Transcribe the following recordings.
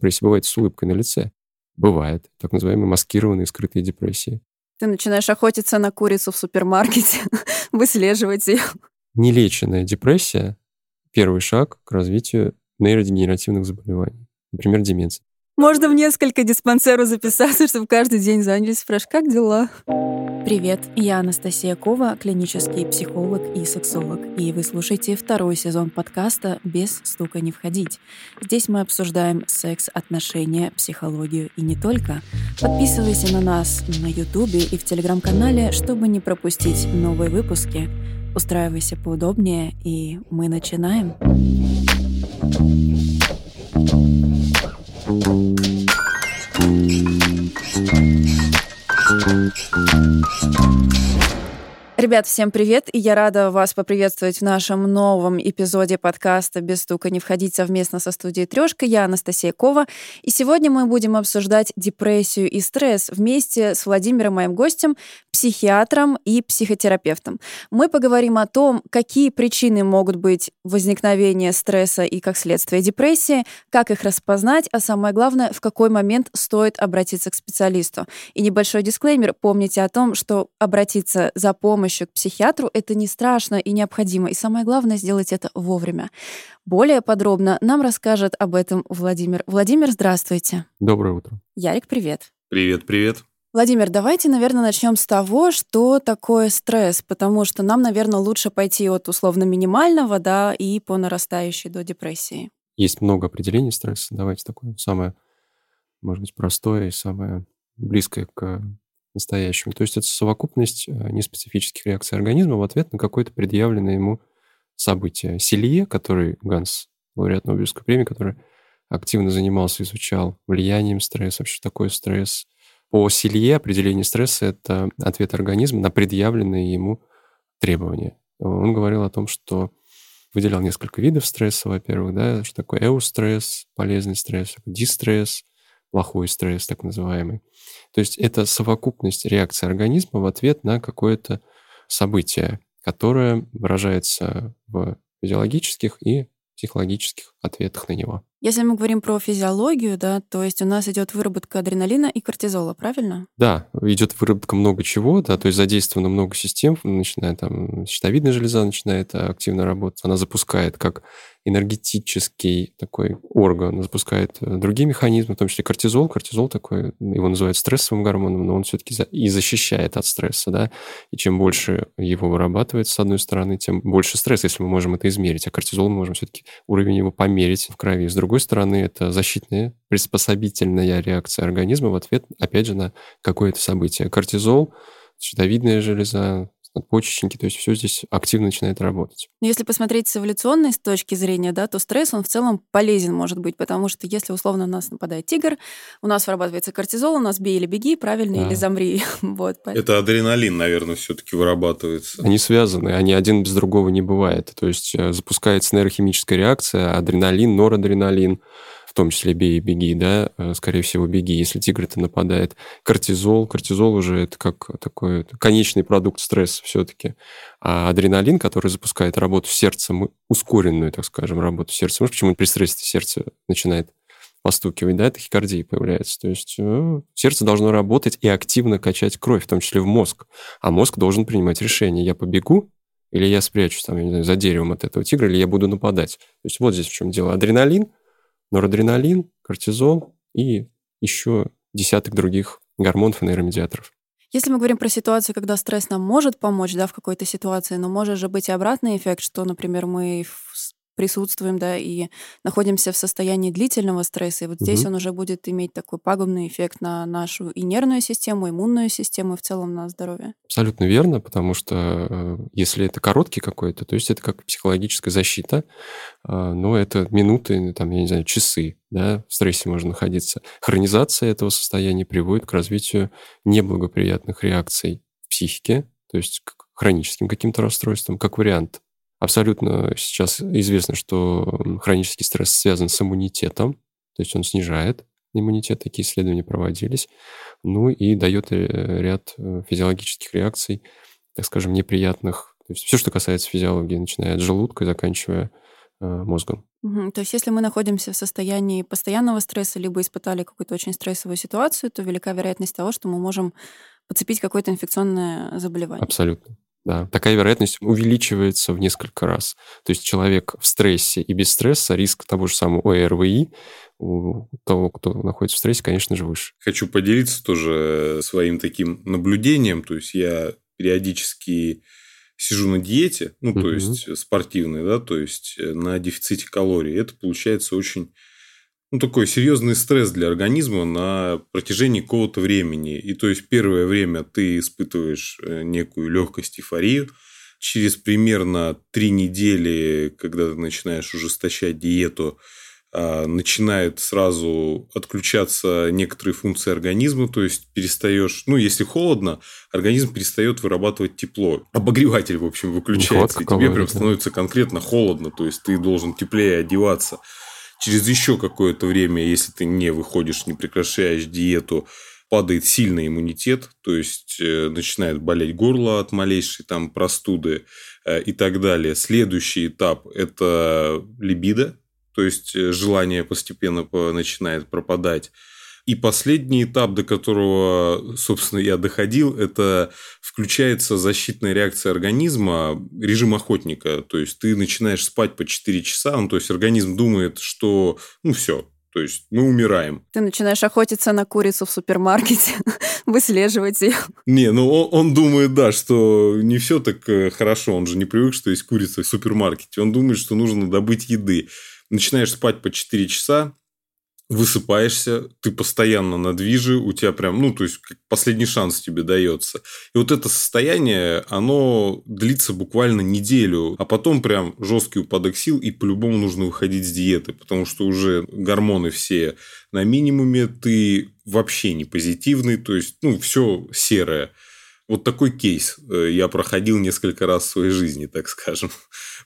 депрессия бывает с улыбкой на лице. Бывает. Так называемые маскированные скрытые депрессии. Ты начинаешь охотиться на курицу в супермаркете, выслеживать ее. Нелеченная депрессия — первый шаг к развитию нейродегенеративных заболеваний, например, деменции. Можно в несколько диспансеру записаться, чтобы каждый день занялись. Фреш, как дела? Привет, я Анастасия Кова, клинический психолог и сексолог, и вы слушаете второй сезон подкаста «Без стука не входить». Здесь мы обсуждаем секс, отношения, психологию и не только. Подписывайся на нас на Ютубе и в Телеграм-канале, чтобы не пропустить новые выпуски. Устраивайся поудобнее, и мы начинаем. Thank you. Ребят, всем привет, и я рада вас поприветствовать в нашем новом эпизоде подкаста «Без стука не входить» совместно со студией «Трешка». Я Анастасия Кова, и сегодня мы будем обсуждать депрессию и стресс вместе с Владимиром, моим гостем, психиатром и психотерапевтом. Мы поговорим о том, какие причины могут быть возникновения стресса и, как следствие, депрессии, как их распознать, а самое главное, в какой момент стоит обратиться к специалисту. И небольшой дисклеймер, помните о том, что обратиться за помощью помощью к психиатру, это не страшно и необходимо. И самое главное, сделать это вовремя. Более подробно нам расскажет об этом Владимир. Владимир, здравствуйте. Доброе утро. Ярик, привет. Привет, привет. Владимир, давайте, наверное, начнем с того, что такое стресс, потому что нам, наверное, лучше пойти от условно минимального, да, и по нарастающей до депрессии. Есть много определений стресса. Давайте такое самое, может быть, простое и самое близкое к настоящему. То есть это совокупность э, неспецифических реакций организма в ответ на какое-то предъявленное ему событие. Селье, который Ганс, лауреат Нобелевской премии, который активно занимался, изучал влиянием стресса, вообще такое стресс. По Селье определение стресса – это ответ организма на предъявленные ему требования. Он говорил о том, что выделял несколько видов стресса, во-первых, да, что такое эустресс, полезный стресс, дистресс, плохой стресс, так называемый. То есть это совокупность реакции организма в ответ на какое-то событие, которое выражается в физиологических и психологических ответах на него. Если мы говорим про физиологию, да, то есть у нас идет выработка адреналина и кортизола, правильно? Да, идет выработка много чего, да, то есть задействовано много систем, начиная там щитовидная железа начинает активно работать, она запускает как энергетический такой орган, запускает э, другие механизмы, в том числе кортизол. Кортизол такой, его называют стрессовым гормоном, но он все-таки и защищает от стресса, да, и чем больше его вырабатывается, с одной стороны, тем больше стресса, если мы можем это измерить, а кортизол мы можем все-таки уровень его померить в крови. С другой стороны, это защитная, приспособительная реакция организма в ответ, опять же, на какое-то событие. Кортизол, щитовидная железа, надпочечники, то есть все здесь активно начинает работать. Но если посмотреть с эволюционной с точки зрения, да, то стресс, он в целом полезен может быть, потому что если условно на нас нападает тигр, у нас вырабатывается кортизол, у нас бей или беги, правильно, да. или замри. вот, поэтому... Это адреналин, наверное, все-таки вырабатывается. Они связаны, они один без другого не бывает. То есть э, запускается нейрохимическая реакция, адреналин, норадреналин, в том числе бей и беги, да, э, скорее всего, беги, если тигр-то нападает. Кортизол, кортизол уже это как такой конечный продукт стресса все-таки. А адреналин, который запускает работу сердца, ускоренную, так скажем, работу сердца. Может, почему при стрессе сердце начинает постукивать, да, тахикардия появляется. То есть э, сердце должно работать и активно качать кровь, в том числе в мозг. А мозг должен принимать решение. Я побегу или я спрячусь там, я не знаю, за деревом от этого тигра, или я буду нападать. То есть вот здесь в чем дело. Адреналин норадреналин, кортизол и еще десяток других гормонов и нейромедиаторов. Если мы говорим про ситуацию, когда стресс нам может помочь, да, в какой-то ситуации, но может же быть и обратный эффект, что, например, мы присутствуем, да, и находимся в состоянии длительного стресса, и вот здесь угу. он уже будет иметь такой пагубный эффект на нашу и нервную систему, иммунную систему, и в целом на здоровье. Абсолютно верно, потому что э, если это короткий какой-то, то есть это как психологическая защита, э, но это минуты, там, я не знаю, часы, да, в стрессе можно находиться. Хронизация этого состояния приводит к развитию неблагоприятных реакций в психике, то есть к хроническим каким-то расстройствам, как вариант Абсолютно сейчас известно, что хронический стресс связан с иммунитетом, то есть он снижает иммунитет, такие исследования проводились, ну и дает э, ряд э, физиологических реакций, так скажем, неприятных. То есть все, что касается физиологии, начиная от желудка и заканчивая мозгом. Угу. То есть если мы находимся в состоянии постоянного стресса, либо испытали какую-то очень стрессовую ситуацию, то велика вероятность того, что мы можем подцепить какое-то инфекционное заболевание. Абсолютно. Да, такая вероятность увеличивается в несколько раз. То есть человек в стрессе и без стресса, риск того же самого ОРВИ у того, кто находится в стрессе, конечно же, выше. Хочу поделиться тоже своим таким наблюдением. То есть я периодически сижу на диете, ну, то есть спортивной, да, то есть э, на дефиците калорий. Это получается очень ну, такой серьезный стресс для организма на протяжении какого-то времени. И то есть первое время ты испытываешь э, некую легкость, эйфорию. Через примерно три недели, когда ты начинаешь ужесточать диету, а, начинает сразу отключаться некоторые функции организма, то есть перестаешь, ну, если холодно, организм перестает вырабатывать тепло. Обогреватель, в общем, выключается, и тебе прям становится конкретно холодно, то есть ты должен теплее одеваться через еще какое-то время, если ты не выходишь, не прекращаешь диету, падает сильный иммунитет, то есть э, начинает болеть горло от малейшей там простуды э, и так далее. Следующий этап – это либидо, то есть э, желание постепенно начинает пропадать. И последний этап, до которого, собственно, я доходил, это включается защитная реакция организма, режим охотника. То есть ты начинаешь спать по 4 часа, ну, то есть организм думает, что ну все, то есть мы умираем. Ты начинаешь охотиться на курицу в супермаркете, выслеживать ее. Не, ну он, он думает, да, что не все так э, хорошо. Он же не привык, что есть курица в супермаркете. Он думает, что нужно добыть еды. Начинаешь спать по 4 часа, высыпаешься, ты постоянно на движе, у тебя прям, ну, то есть, последний шанс тебе дается. И вот это состояние, оно длится буквально неделю, а потом прям жесткий упадок сил, и по-любому нужно выходить с диеты, потому что уже гормоны все на минимуме, ты вообще не позитивный, то есть, ну, все серое. Вот такой кейс э, я проходил несколько раз в своей жизни, так скажем.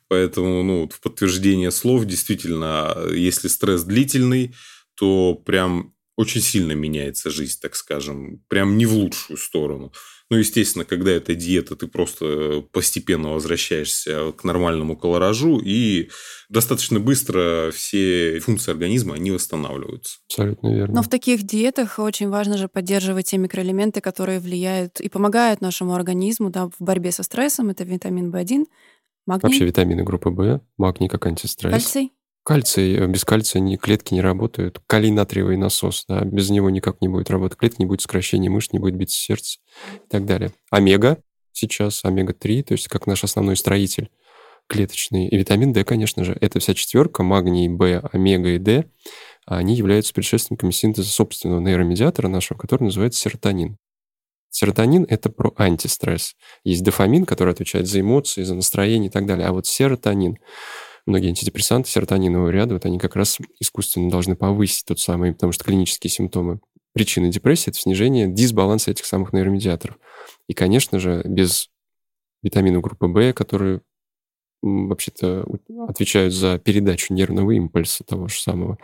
Поэтому, ну, в подтверждение слов, действительно, если стресс длительный, то прям очень сильно меняется жизнь, так скажем, прям не в лучшую сторону. Ну, естественно, когда это диета, ты просто постепенно возвращаешься к нормальному колоражу, и достаточно быстро все функции организма, они восстанавливаются. Абсолютно верно. Но в таких диетах очень важно же поддерживать те микроэлементы, которые влияют и помогают нашему организму да, в борьбе со стрессом. Это витамин В1, магний. Вообще витамины группы В, магний как антистресс. Кальций. Кальций, э, без кальция ни, клетки не работают. Калий-натриевый насос, да, без него никак не будет работать. Клетки не будет сокращения мышц, не будет биться сердце и так далее. Омега сейчас, омега-3, то есть как наш основной строитель клеточный. И витамин D, конечно же. Это вся четверка, магний, В, омега и D, они являются предшественниками синтеза собственного нейромедиатора нашего, который называется серотонин. Серотонин — это про антистресс. Есть дофамин, который отвечает за эмоции, за настроение и так далее. А вот серотонин — многие антидепрессанты серотонинового ряда, вот они как раз искусственно должны повысить тот самый, потому что клинические симптомы причины депрессии – это снижение дисбаланса этих самых нейромедиаторов. И, конечно же, без витамина группы В, который вообще-то отвечают за передачу нервного импульса того же самого.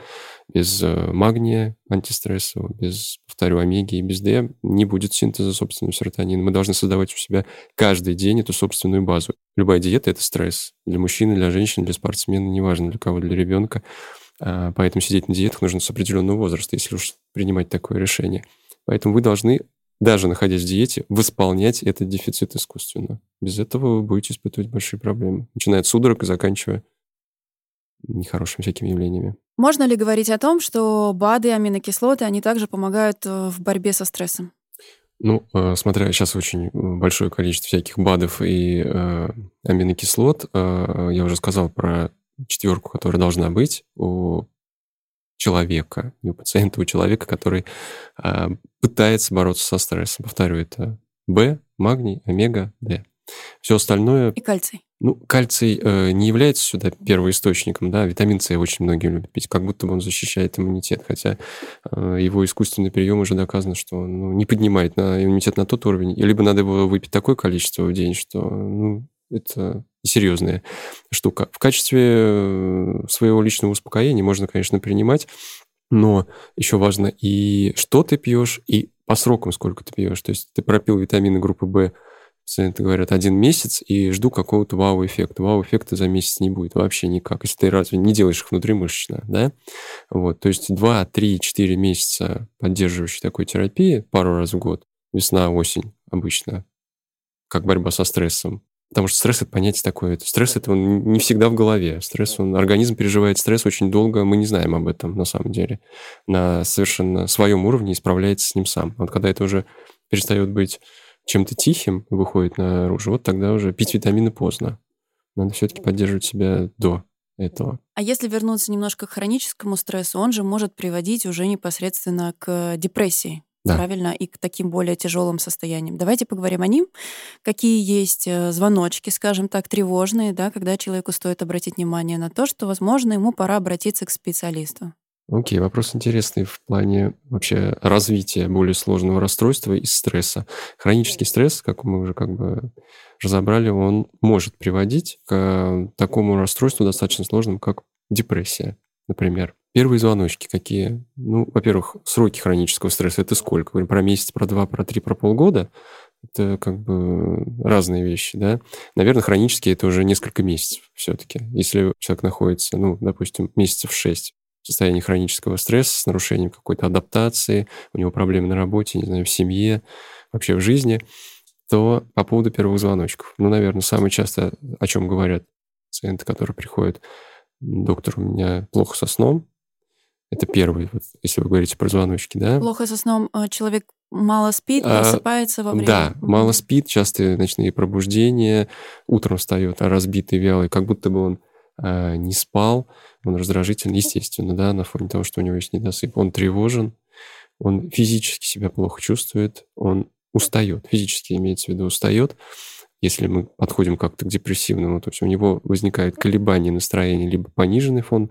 Без э, магния антистрессового, без, повторю, омеги и без D не будет синтеза собственного серотонина. Мы должны создавать у себя каждый день эту собственную базу. Любая диета — это стресс. Для мужчины, для женщины, для спортсмена, неважно для кого, для ребенка. А, поэтому сидеть на диетах нужно с определенного возраста, если уж принимать такое решение. Поэтому вы должны даже находясь в диете, восполнять этот дефицит искусственно. Без этого вы будете испытывать большие проблемы. Начиная от судорог и заканчивая нехорошими всякими явлениями. Можно ли говорить о том, что БАДы, аминокислоты, они также помогают э, в борьбе со стрессом? Ну, э, смотря сейчас очень большое количество всяких БАДов и э, аминокислот, э, я уже сказал про четверку, которая должна быть у человека, не у пациента, у человека, который э, пытается бороться со стрессом. Повторю, это В, магний, омега, Д. Все остальное... И кальций. Ну, кальций э, не является сюда первоисточником, да, витамин С очень многие любят пить, как будто бы он защищает иммунитет, хотя э, его искусственный прием уже доказано, что он ну, не поднимает на иммунитет на тот уровень, либо надо его выпить такое количество в день, что ну, это серьезная штука. В качестве э, своего личного успокоения можно, конечно, принимать, но еще важно и что ты пьешь, и по срокам сколько ты пьешь. То есть ты пропил витамины группы В пациенты говорят один месяц и жду какого-то вау-эффекта. Вау-эффекта за месяц не будет вообще никак, если ты разве не делаешь их внутримышечно, да? Вот, то есть 2, 3, 4 месяца поддерживающей такой терапии пару раз в год, весна, осень обычно, как борьба со стрессом. Потому что стресс — это понятие такое. Стресс — это он не всегда в голове. Стресс, он, организм переживает стресс очень долго, мы не знаем об этом на самом деле. На совершенно своем уровне исправляется с ним сам. Вот когда это уже перестает быть чем-то тихим, выходит наружу, вот тогда уже пить витамины поздно. Надо все-таки поддерживать себя до этого. А если вернуться немножко к хроническому стрессу, он же может приводить уже непосредственно к депрессии да. правильно, и к таким более тяжелым состояниям. Давайте поговорим о ним. Какие есть э, звоночки, скажем так, тревожные, да, когда человеку стоит обратить внимание на то, что, возможно, ему пора обратиться к специалисту. Окей, okay, вопрос интересный в плане вообще развития более сложного расстройства из стресса. Хронический стресс, как мы уже как бы разобрали, он может приводить к такому расстройству достаточно сложному, как депрессия, например. Первые звоночки какие? Ну, во-первых, сроки хронического стресса – это сколько? Про месяц, про два, про три, про полгода? Это как бы разные вещи, да? Наверное, хронические – это уже несколько месяцев все-таки. Если человек находится, ну, допустим, месяцев шесть в состоянии хронического стресса с нарушением какой-то адаптации, у него проблемы на работе, не знаю, в семье, вообще в жизни, то по поводу первых звоночков. Ну, наверное, самое часто, о чем говорят пациенты, которые приходят, доктор, у меня плохо со сном, это первый, вот, если вы говорите про звоночки, да? Плохо со сном а, человек мало спит, а, просыпается во время... Да, мало спит, частые ночные пробуждения, утром встает, а разбитый, вялый, как будто бы он а, не спал, он раздражительный, естественно, да, на фоне того, что у него есть недосып. Он тревожен, он физически себя плохо чувствует, он устает, физически имеется в виду устает. Если мы подходим как-то к депрессивному, то есть у него возникают колебания настроения, либо пониженный фон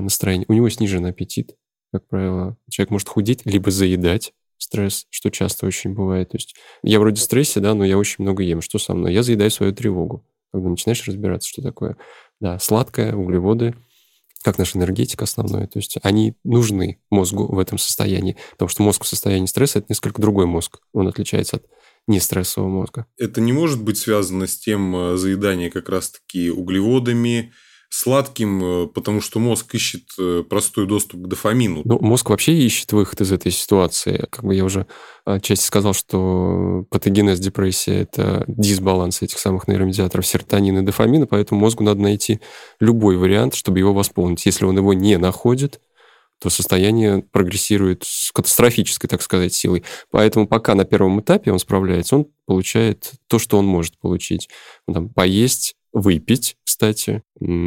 настроение. У него снижен аппетит, как правило. Человек может худеть, либо заедать стресс, что часто очень бывает. То есть я вроде в стрессе, да, но я очень много ем. Что со мной? Я заедаю свою тревогу. Когда начинаешь разбираться, что такое. Да, сладкое, углеводы, как наша энергетика основная. То есть они нужны мозгу в этом состоянии. Потому что мозг в состоянии стресса – это несколько другой мозг. Он отличается от нестрессового мозга. Это не может быть связано с тем э, заеданием как раз-таки углеводами, сладким, э, потому что мозг ищет э, простой доступ к дофамину. Ну, мозг вообще ищет выход из этой ситуации. Как бы я уже отчасти сказал, что патогенез депрессии – это дисбаланс этих самых нейромедиаторов серотонина и дофамина, поэтому мозгу надо найти любой вариант, чтобы его восполнить. Если он его не находит, то состояние прогрессирует с катастрофической, так сказать, силой. Поэтому пока на первом этапе он справляется, он получает то, что он может получить. Там, поесть, выпить, кстати.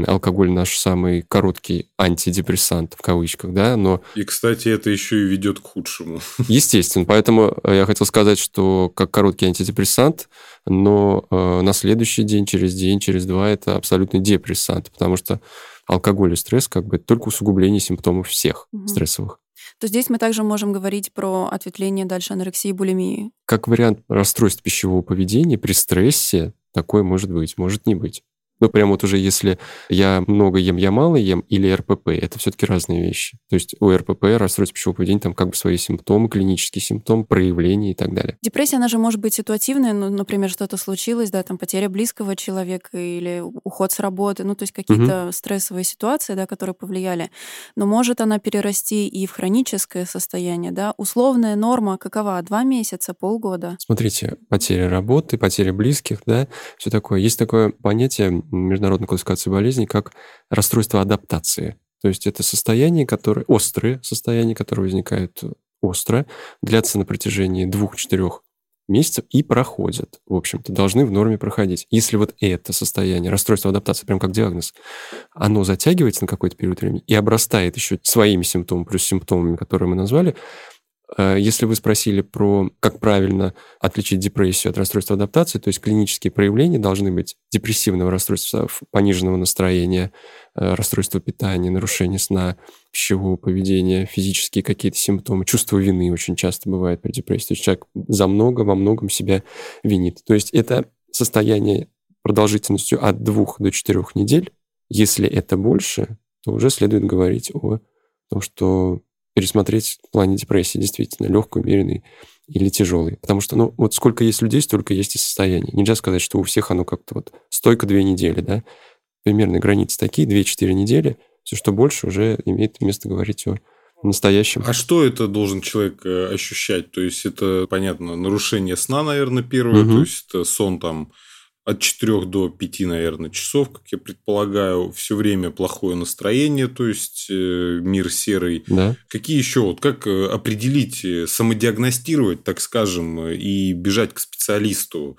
Алкоголь наш самый короткий антидепрессант, в кавычках, да, но... И, кстати, это еще и ведет к худшему. Естественно, поэтому э, я хотел сказать, что как короткий антидепрессант, но э, на следующий день, через день, через два это абсолютный депрессант, потому что алкоголь и стресс как бы только усугубление симптомов всех угу. стрессовых то здесь мы также можем говорить про ответвление дальше анорексии и булимии. Как вариант расстройств пищевого поведения при стрессе Такое может быть, может не быть. Ну, прям вот уже если я много ем, я мало ем, или РПП, это все-таки разные вещи. То есть у РПП, расстройство пищевого поведения, там как бы свои симптомы, клинические симптомы, проявления и так далее. Депрессия, она же может быть ситуативная, ну, например, что-то случилось, да, там потеря близкого человека или уход с работы, ну, то есть какие-то угу. стрессовые ситуации, да, которые повлияли. Но может она перерасти и в хроническое состояние, да. Условная норма какова? Два месяца, полгода? Смотрите, потеря работы, потеря близких, да, все такое. Есть такое понятие международной классификации болезней как расстройство адаптации. То есть это состояние, которое, острые состояния, которые возникают остро, длятся на протяжении двух-четырех месяцев и проходят, в общем-то, должны в норме проходить. Если вот это состояние, расстройство адаптации, прям как диагноз, оно затягивается на какой-то период времени и обрастает еще своими симптомами, плюс симптомами, которые мы назвали, Э, если вы спросили про, как правильно отличить депрессию от расстройства адаптации, то есть клинические проявления должны быть депрессивного расстройства, пониженного настроения, э, расстройства питания, нарушения сна, пищевого поведения, физические какие-то симптомы, чувство вины очень часто бывает при депрессии. То есть человек за много, во многом себя винит. То есть это состояние продолжительностью от двух до четырех недель. Если это больше, то уже следует говорить о том, что пересмотреть в плане депрессии, действительно, легкой, умеренной или тяжелый. Потому что, ну, вот сколько есть людей, столько есть и состояний. Нельзя сказать, что у всех оно как-то вот стойко две недели, да. Примерно границы такие, 2-4 недели. Все, что больше, уже имеет место говорить о настоящем. А что это должен человек э, ощущать? То есть, это, понятно, нарушение сна, наверное, первое. Угу. То есть, это сон там от 4 до 5, наверное, часов, как я предполагаю, все время плохое настроение, то есть э, мир серый. Да. Какие еще, вот как э, определить, э, самодиагностировать, так скажем, и бежать к специалисту?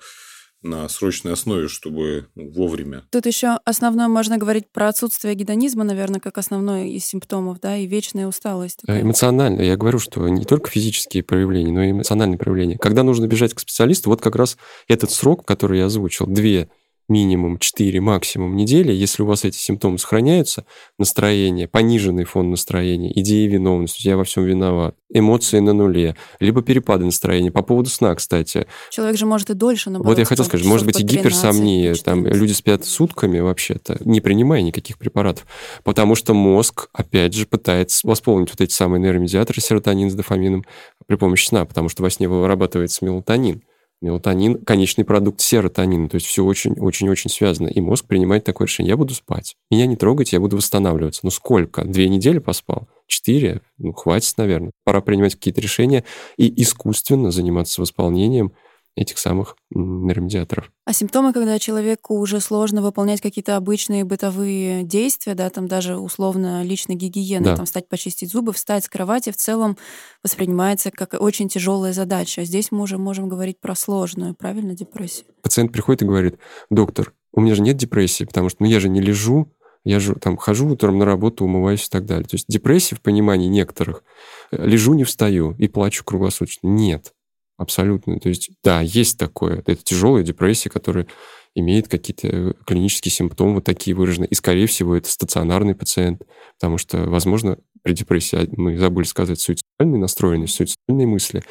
На срочной основе, чтобы ну, вовремя. Тут еще основное можно говорить про отсутствие гедонизма, наверное, как основной из симптомов, да, и вечная усталость. Такая. Эмоционально. Я говорю, что не только физические проявления, но и эмоциональные проявления. Когда нужно бежать к специалисту, вот как раз этот срок, который я озвучил, две минимум 4, максимум недели, если у вас эти симптомы сохраняются, настроение, пониженный фон настроения, идеи виновности, я во всем виноват, эмоции на нуле, либо перепады настроения. По поводу сна, кстати. Человек же может и дольше, наоборот. Вот я хотел сказать, может быть и гиперсомния, там люди спят сутками вообще-то, не принимая никаких препаратов, потому что мозг, опять же, пытается восполнить вот эти самые нейромедиаторы серотонин с дофамином при помощи сна, потому что во сне вырабатывается мелатонин. Мелатонин – конечный продукт серотонина. То есть все очень-очень-очень связано. И мозг принимает такое решение. Я буду спать. Меня не трогать, я буду восстанавливаться. Ну сколько? Две недели поспал? Четыре? Ну хватит, наверное. Пора принимать какие-то решения и искусственно заниматься восполнением этих самых нейромедиаторов. А симптомы, когда человеку уже сложно выполнять какие-то обычные бытовые действия, да, там даже условно личной гигиены, да. там встать почистить зубы, встать с кровати, в целом воспринимается как очень тяжелая задача. А здесь мы уже можем говорить про сложную, правильно, депрессию. Пациент приходит и говорит, доктор, у меня же нет депрессии, потому что ну, я же не лежу, я же там хожу утром на работу, умываюсь и так далее. То есть депрессия в понимании некоторых, э, лежу, не встаю и плачу круглосуточно. Нет. Абсолютно. То есть, да, есть такое. Это тяжелая депрессия, которая имеет какие-то э, клинические симптомы вот такие выраженные. И, скорее всего, это стационарный пациент, потому что, возможно, при депрессии, а, мы забыли сказать, суицидальные настроенность, суицидальные мысли,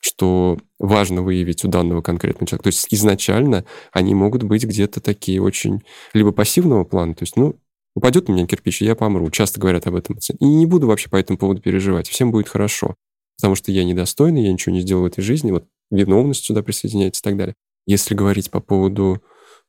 что важно выявить у данного конкретного человека. То есть изначально они могут быть где-то такие очень либо пассивного плана, то есть, ну, упадет у меня кирпич, и я помру. Часто говорят об этом. И не буду вообще по этому поводу переживать. Всем будет хорошо потому что я недостойный, я ничего не сделал в этой жизни, вот виновность сюда присоединяется и так далее. Если говорить по поводу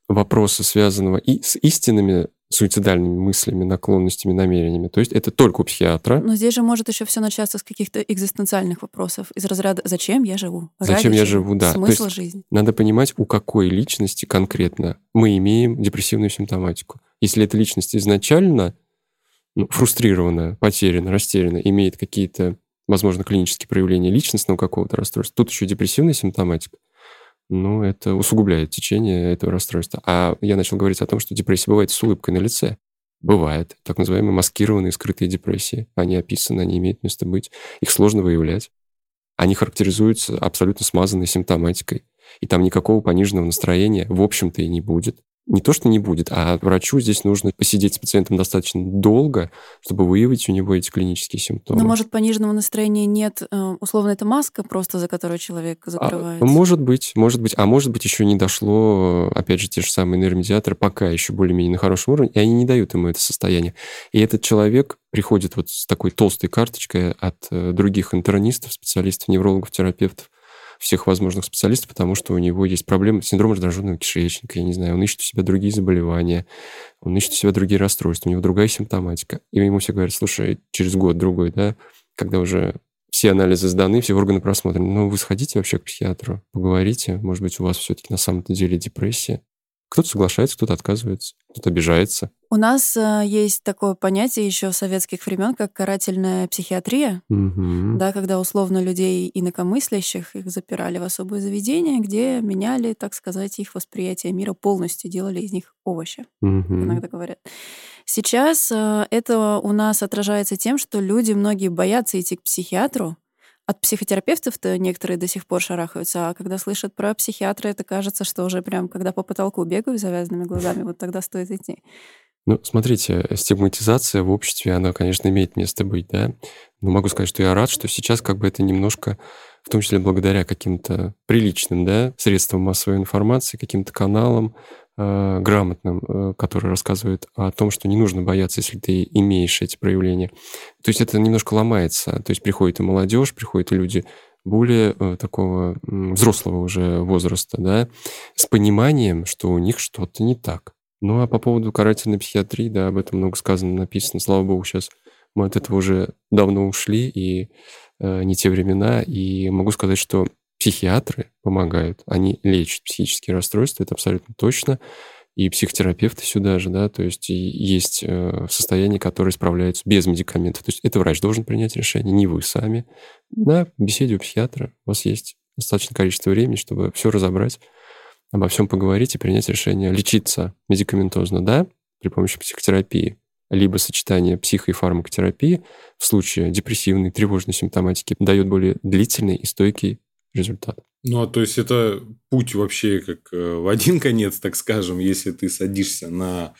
вопроса, связанного и с истинными суицидальными мыслями, наклонностями, намерениями. То есть это только у психиатра. Но здесь же может еще все начаться с каких-то экзистенциальных вопросов из разряда «Зачем я живу?» Зачем я живу, да. Смысл жизни. Надо понимать, у какой личности конкретно мы имеем депрессивную симптоматику. Если эта личность изначально ну, фрустрированная, потеряна, растеряна, имеет какие-то возможно, клинические проявления личностного какого-то расстройства. Тут еще депрессивная симптоматика. Ну, это усугубляет течение этого расстройства. А я начал говорить о том, что депрессия бывает с улыбкой на лице. Бывает. Так называемые маскированные скрытые депрессии. Они описаны, они имеют место быть. Их сложно выявлять. Они характеризуются абсолютно смазанной симптоматикой. И там никакого пониженного настроения, в общем-то, и не будет не то, что не будет, а врачу здесь нужно посидеть с пациентом достаточно долго, чтобы выявить у него эти клинические симптомы. Но, может, пониженного настроения нет, э, условно, это маска просто, за которую человек а, закрывается? А, может быть, может быть. А может быть, еще не дошло, опять же, те же самые нейромедиаторы пока еще более-менее на хорошем уровне, и они не дают ему это состояние. И этот человек приходит вот с такой толстой карточкой от э, других интернистов, специалистов, неврологов, терапевтов, всех возможных специалистов, потому что у него есть проблемы, синдром раздраженного кишечника, я не знаю, он ищет у себя другие заболевания, он ищет у себя другие расстройства, у него другая симптоматика. И ему все говорят, слушай, через год-другой, да, когда уже все анализы сданы, все органы просмотрены, ну, вы сходите вообще к психиатру, поговорите, может быть, у вас все-таки на самом-то деле депрессия. Кто-то соглашается, кто-то отказывается, кто-то обижается. У нас э, есть такое понятие еще советских времен, как карательная психиатрия, угу. да, когда условно людей инакомыслящих их запирали в особое заведение, где меняли, так сказать, их восприятие мира полностью, делали из них овощи, угу. иногда говорят. Сейчас э, это у нас отражается тем, что люди многие боятся идти к психиатру, от психотерапевтов-то некоторые до сих пор шарахаются, а когда слышат про психиатра, это кажется, что уже прям, когда по потолку бегаю завязанными глазами, вот тогда стоит идти. Ну, смотрите, стигматизация в обществе, она, конечно, имеет место быть, да. Но могу сказать, что я рад, что сейчас как бы это немножко, в том числе благодаря каким-то приличным, да, средствам массовой информации, каким-то каналам, э, грамотным, э, который рассказывает о том, что не нужно бояться, если ты имеешь эти проявления. То есть это немножко ломается. То есть приходит и молодежь, приходят и люди более э, такого взрослого уже возраста, да, с пониманием, что у них что-то не так. Ну а по поводу карательной психиатрии, да, об этом много сказано, написано. Слава богу, сейчас мы от этого уже давно ушли, и э, не те времена. И могу сказать, что психиатры помогают, они лечат психические расстройства, это абсолютно точно. И психотерапевты сюда же, да, то есть есть э, состояния, которые справляются без медикаментов. То есть это врач должен принять решение, не вы сами. На беседе у психиатра у вас есть достаточное количество времени, чтобы все разобрать, обо всем поговорить и принять решение. Лечиться медикаментозно, да, при помощи психотерапии, либо сочетание психо- и фармакотерапии в случае депрессивной, тревожной симптоматики дает более длительный и стойкий результат. Ну, а то есть это путь вообще как э, в один конец, так скажем, если ты садишься на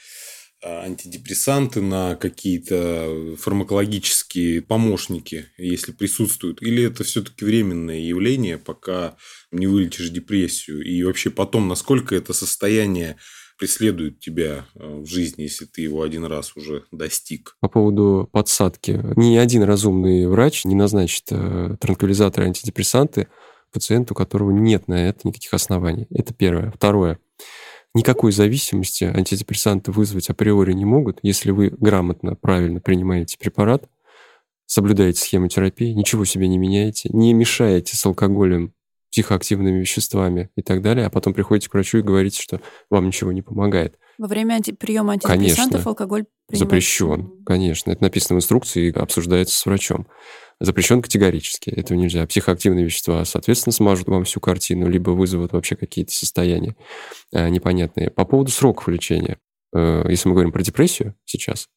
э, антидепрессанты, на какие-то фармакологические помощники, если присутствуют, или это все-таки временное явление, пока не вылечишь депрессию, и вообще потом, насколько это состояние преследует тебя э, в жизни, если ты его один раз уже достиг. По поводу подсадки. Ни один разумный врач не назначит транквилизаторы, антидепрессанты пациенту, у которого нет на это никаких оснований. Это первое. Второе. Никакой зависимости антидепрессанты вызвать априори не могут, если вы грамотно, правильно принимаете препарат, соблюдаете схему терапии, ничего себе не меняете, не мешаете с алкоголем, психоактивными веществами и так далее, а потом приходите к врачу и говорите, что вам ничего не помогает. Во время анти- приема антидепрессантов конечно, алкоголь запрещен, конечно. Это написано в инструкции и обсуждается с врачом запрещен категорически. Этого нельзя. Психоактивные вещества, соответственно, смажут вам всю картину, либо вызовут вообще какие-то состояния э, непонятные. По поводу сроков лечения. Э, если мы говорим про депрессию сейчас,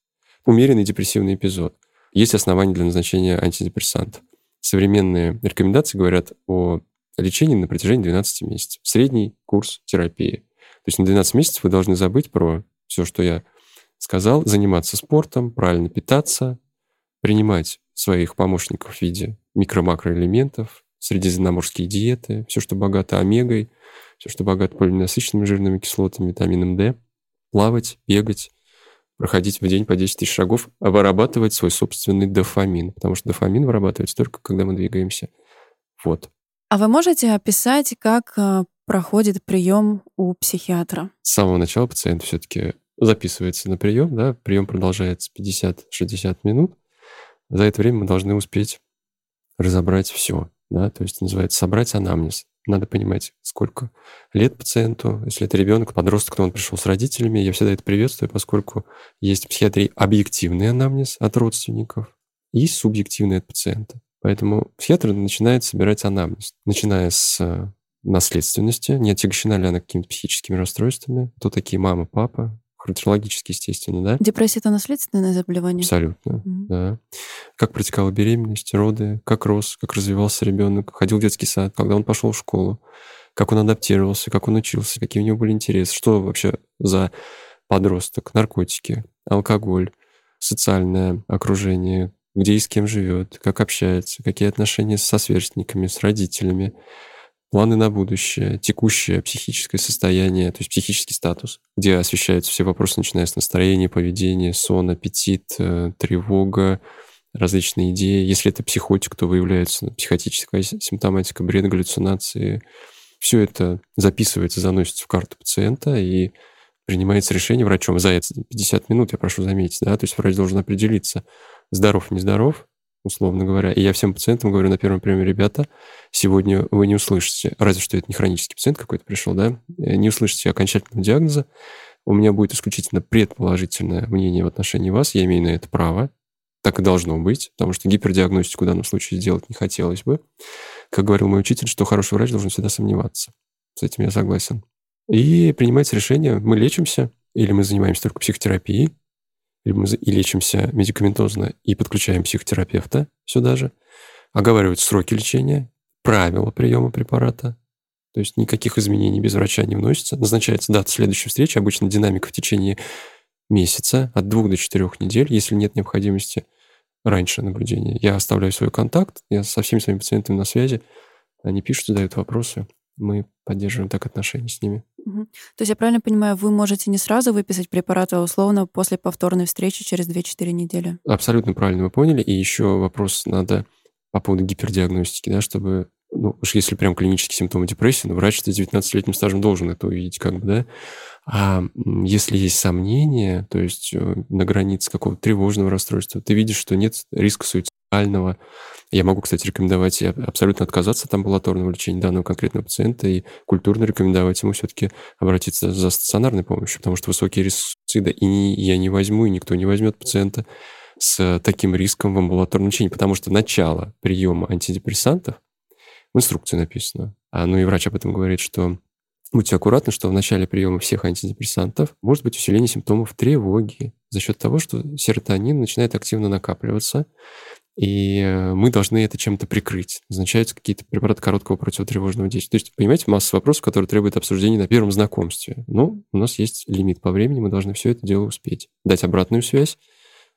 умеренный депрессивный эпизод. Есть основания для назначения антидепрессантов. Современные рекомендации говорят о лечении на протяжении 12 месяцев. Средний курс терапии. То есть на 12 месяцев вы должны забыть про все, что я сказал, заниматься спортом, правильно питаться, принимать своих помощников в виде микро-макроэлементов, средиземноморские диеты, все, что богато омегой, все, что богато полиненасыщенными жирными кислотами, витамином D, плавать, бегать, проходить в день по 10 тысяч шагов, а вырабатывать свой собственный дофамин, потому что дофамин вырабатывается только когда мы двигаемся. Вот. А вы можете описать, как э, проходит прием у психиатра? С самого начала пациент все-таки записывается на прием, да, прием продолжается 50-60 минут, за это время мы должны успеть разобрать все, да, то есть называется собрать анамнез. Надо понимать, сколько лет пациенту. Если это ребенок, подросток, то он пришел с родителями. Я всегда это приветствую, поскольку есть в психиатрии объективный анамнез от родственников и субъективный от пациента. Поэтому психиатр начинает собирать анамнез, начиная с э, наследственности, не отягощена ли она какими-то психическими расстройствами, кто такие мама, папа, хронологически, естественно, да? Депрессия — это наследственное заболевание? Абсолютно, mm-hmm. да. Как протекала беременность, роды, как рос, как развивался ребенок, ходил в детский сад, когда он пошел в школу, как он адаптировался, как он учился, какие у него были интересы, что вообще за подросток, наркотики, алкоголь, социальное окружение, где и с кем живет, как общается, какие отношения со сверстниками, с родителями, планы на будущее, текущее психическое состояние, то есть психический статус, где освещаются все вопросы, начиная с настроения, поведения, сон, аппетит, э, тревога, различные идеи. Если это психотик, то выявляется психотическая симптоматика, бред, галлюцинации. Все это записывается, заносится в карту пациента и принимается решение врачом. За это 50 минут, я прошу заметить, да, то есть врач должен определиться, здоров, нездоров, условно говоря. И я всем пациентам говорю на первом приеме, ребята, сегодня вы не услышите, разве что это не хронический пациент какой-то пришел, да, э, не услышите окончательного диагноза, у меня будет исключительно предположительное мнение в отношении вас, я имею на это право, так и должно быть, потому что гипердиагностику в данном случае сделать не хотелось бы. Как говорил мой учитель, что хороший врач должен всегда сомневаться. С этим я согласен. И принимается решение, мы лечимся, или мы занимаемся только психотерапией, или мы и лечимся медикаментозно и подключаем психотерапевта сюда же, оговаривают сроки лечения, правила приема препарата, то есть никаких изменений без врача не вносится. Назначается дата следующей встречи, обычно динамика в течение месяца, от двух до четырех недель, если нет необходимости раньше наблюдения. Я оставляю свой контакт, я со всеми своими пациентами на связи, они пишут, задают вопросы, мы поддерживаем так отношения с ними. Угу. То есть я правильно понимаю, вы можете не сразу выписать препарат, а условно после повторной встречи через 2-4 недели? Абсолютно правильно вы поняли. И еще вопрос надо по поводу гипердиагностики, да, чтобы ну, уж если прям клинические симптомы депрессии, ну, врач с 19-летним стажем должен это увидеть, как бы, да. А если есть сомнения, то есть э, на границе какого-то тревожного расстройства, ты видишь, что нет риска суицидального. Я могу, кстати, рекомендовать абсолютно отказаться от амбулаторного лечения данного конкретного пациента и культурно рекомендовать ему все-таки обратиться за стационарной помощью, потому что высокий риск суицида, и я не возьму, и никто не возьмет пациента с таким риском в амбулаторном лечении, потому что начало приема антидепрессантов в инструкции написано, а, ну и врач об этом говорит, что Будьте аккуратны, что в начале приема всех антидепрессантов может быть усиление симптомов тревоги за счет того, что серотонин начинает активно накапливаться, и э, мы должны это чем-то прикрыть. Назначаются какие-то препараты короткого противотревожного действия. То есть, понимаете, масса вопросов, которые требуют обсуждения на первом знакомстве. Но у нас есть лимит по времени, мы должны все это дело успеть. Дать обратную связь,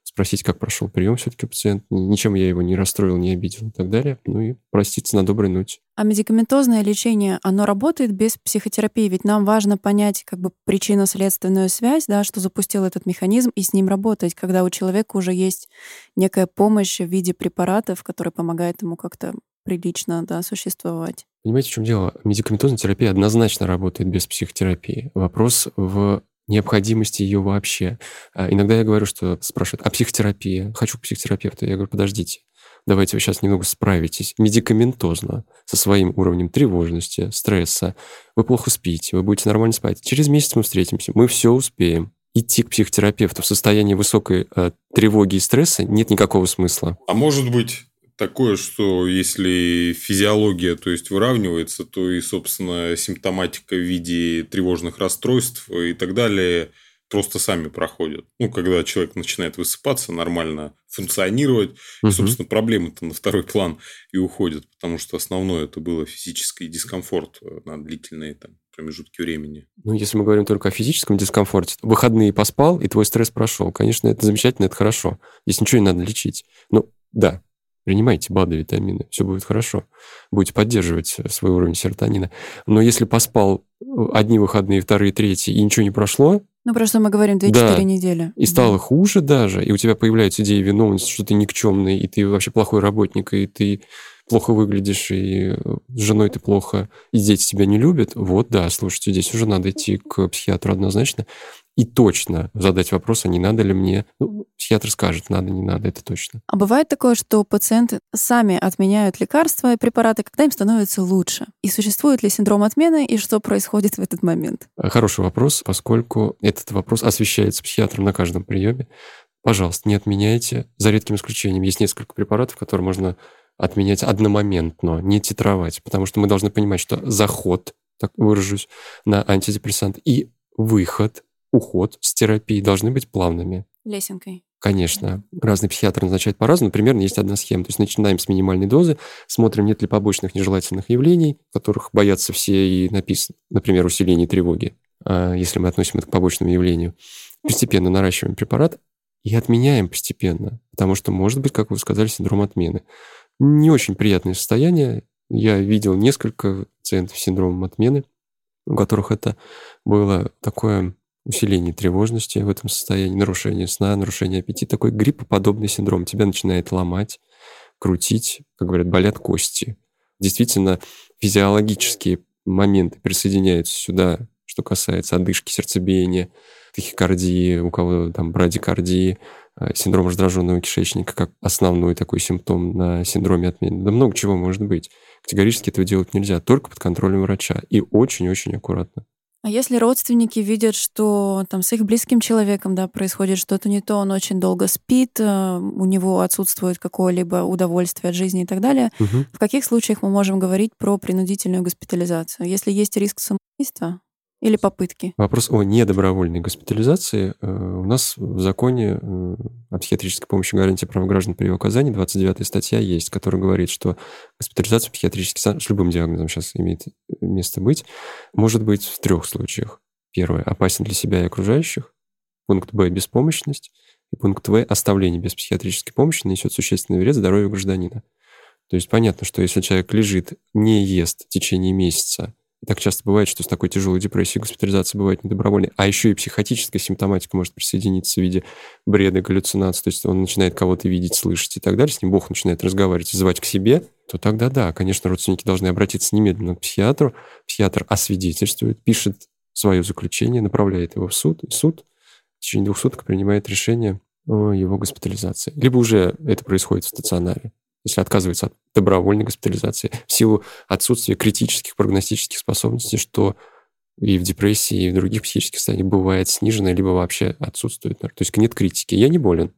спросить, как прошел прием все-таки пациент, ничем я его не расстроил, не обидел и так далее. Ну и проститься на доброй ноте. А медикаментозное лечение, оно работает без психотерапии? Ведь нам важно понять как бы причинно-следственную связь, да, что запустил этот механизм, и с ним работать, когда у человека уже есть некая помощь в виде препаратов, которая помогает ему как-то прилично да, существовать. Понимаете, в чем дело? Медикаментозная терапия однозначно работает без психотерапии. Вопрос в необходимости ее вообще. А иногда я говорю, что спрашивают, а психотерапия? Хочу к психотерапевту. Я говорю, подождите, давайте вы сейчас немного справитесь медикаментозно со своим уровнем тревожности, стресса. Вы плохо спите, вы будете нормально спать. Через месяц мы встретимся, мы все успеем. Идти к психотерапевту в состоянии высокой э, тревоги и стресса нет никакого смысла. А может быть, такое, что если физиология, то есть выравнивается, то и, собственно, симптоматика в виде тревожных расстройств и так далее просто сами проходят. Ну, когда человек начинает высыпаться, нормально функционировать, угу. и, собственно, проблемы-то на второй план и уходят, потому что основное это было физический дискомфорт на длительные там, промежутки времени. Ну, если мы говорим только о физическом дискомфорте, выходные поспал, и твой стресс прошел. Конечно, это замечательно, это хорошо. Здесь ничего не надо лечить. Ну, да, принимайте БАДы, витамины, все будет хорошо. Будете поддерживать свой уровень серотонина. Но если поспал одни выходные, вторые, третьи, и ничего не прошло, ну, про что мы говорим, 2-4 да. недели. И стало да. хуже даже, и у тебя появляются идеи виновности, что ты никчемный, и ты вообще плохой работник, и ты плохо выглядишь, и с женой ты плохо, и дети тебя не любят. Вот, да, слушайте, здесь уже надо идти к психиатру однозначно и точно задать вопрос, а не надо ли мне. Ну, психиатр скажет, надо, не надо, это точно. А бывает такое, что пациенты сами отменяют лекарства и препараты, когда им становится лучше? И существует ли синдром отмены, и что происходит в этот момент? Э, хороший вопрос, поскольку этот вопрос освещается психиатром на каждом приеме. Пожалуйста, не отменяйте. За редким исключением есть несколько препаратов, которые можно отменять одномоментно, не титровать, потому что мы должны понимать, что заход, так выражусь, на антидепрессант и выход уход с терапией должны быть плавными. Лесенкой. Конечно. Разные психиатры назначают по-разному. Примерно есть одна схема. То есть начинаем с минимальной дозы, смотрим, нет ли побочных нежелательных явлений, которых боятся все и написано, например, усиление тревоги, а, если мы относим это к побочному явлению. Постепенно наращиваем препарат и отменяем постепенно, потому что может быть, как вы сказали, синдром отмены. Не очень приятное состояние. Я видел несколько пациентов с синдромом отмены, у которых это было такое усиление тревожности в этом состоянии, нарушение сна, нарушение аппетита, такой гриппоподобный синдром. Тебя начинает ломать, крутить, как говорят, болят кости. Действительно, физиологические моменты присоединяются сюда, что касается одышки, сердцебиения, тахикардии, у кого там брадикардии, синдром раздраженного кишечника как основной такой симптом на синдроме отмены. Да много чего может быть. Категорически этого делать нельзя, только под контролем врача. И очень-очень аккуратно. А если родственники видят, что там с их близким человеком да, происходит что-то не то, он очень долго спит, э, у него отсутствует какое-либо удовольствие от жизни и так далее, угу. в каких случаях мы можем говорить про принудительную госпитализацию? Если есть риск самоубийства, или попытки? Вопрос о недобровольной госпитализации. Э, у нас в законе э, о психиатрической помощи гарантии прав граждан при оказании 29 статья есть, которая говорит, что госпитализация психиатрический с любым диагнозом сейчас имеет место быть, может быть в трех случаях. Первое – опасен для себя и окружающих. Пункт Б – беспомощность. И пункт В – оставление без психиатрической помощи нанесет существенный вред здоровью гражданина. То есть понятно, что если человек лежит, не ест в течение месяца, Так часто бывает, что с такой тяжелой депрессией госпитализация бывает недобровольной. А еще и психотическая симптоматика может присоединиться в виде бреда, галлюцинаций. То есть он начинает кого-то видеть, слышать и так далее. С ним Бог начинает разговаривать, звать к себе. То тогда да, конечно, родственники должны обратиться немедленно к психиатру. Психиатр освидетельствует, пишет свое заключение, направляет его в суд. И суд в течение двух суток принимает решение о его госпитализации. Либо уже это происходит в стационаре если отказывается от добровольной госпитализации в силу отсутствия критических прогностических способностей, что и в депрессии, и в других психических состояниях бывает снижено, либо вообще отсутствует. То есть нет критики. Я не болен.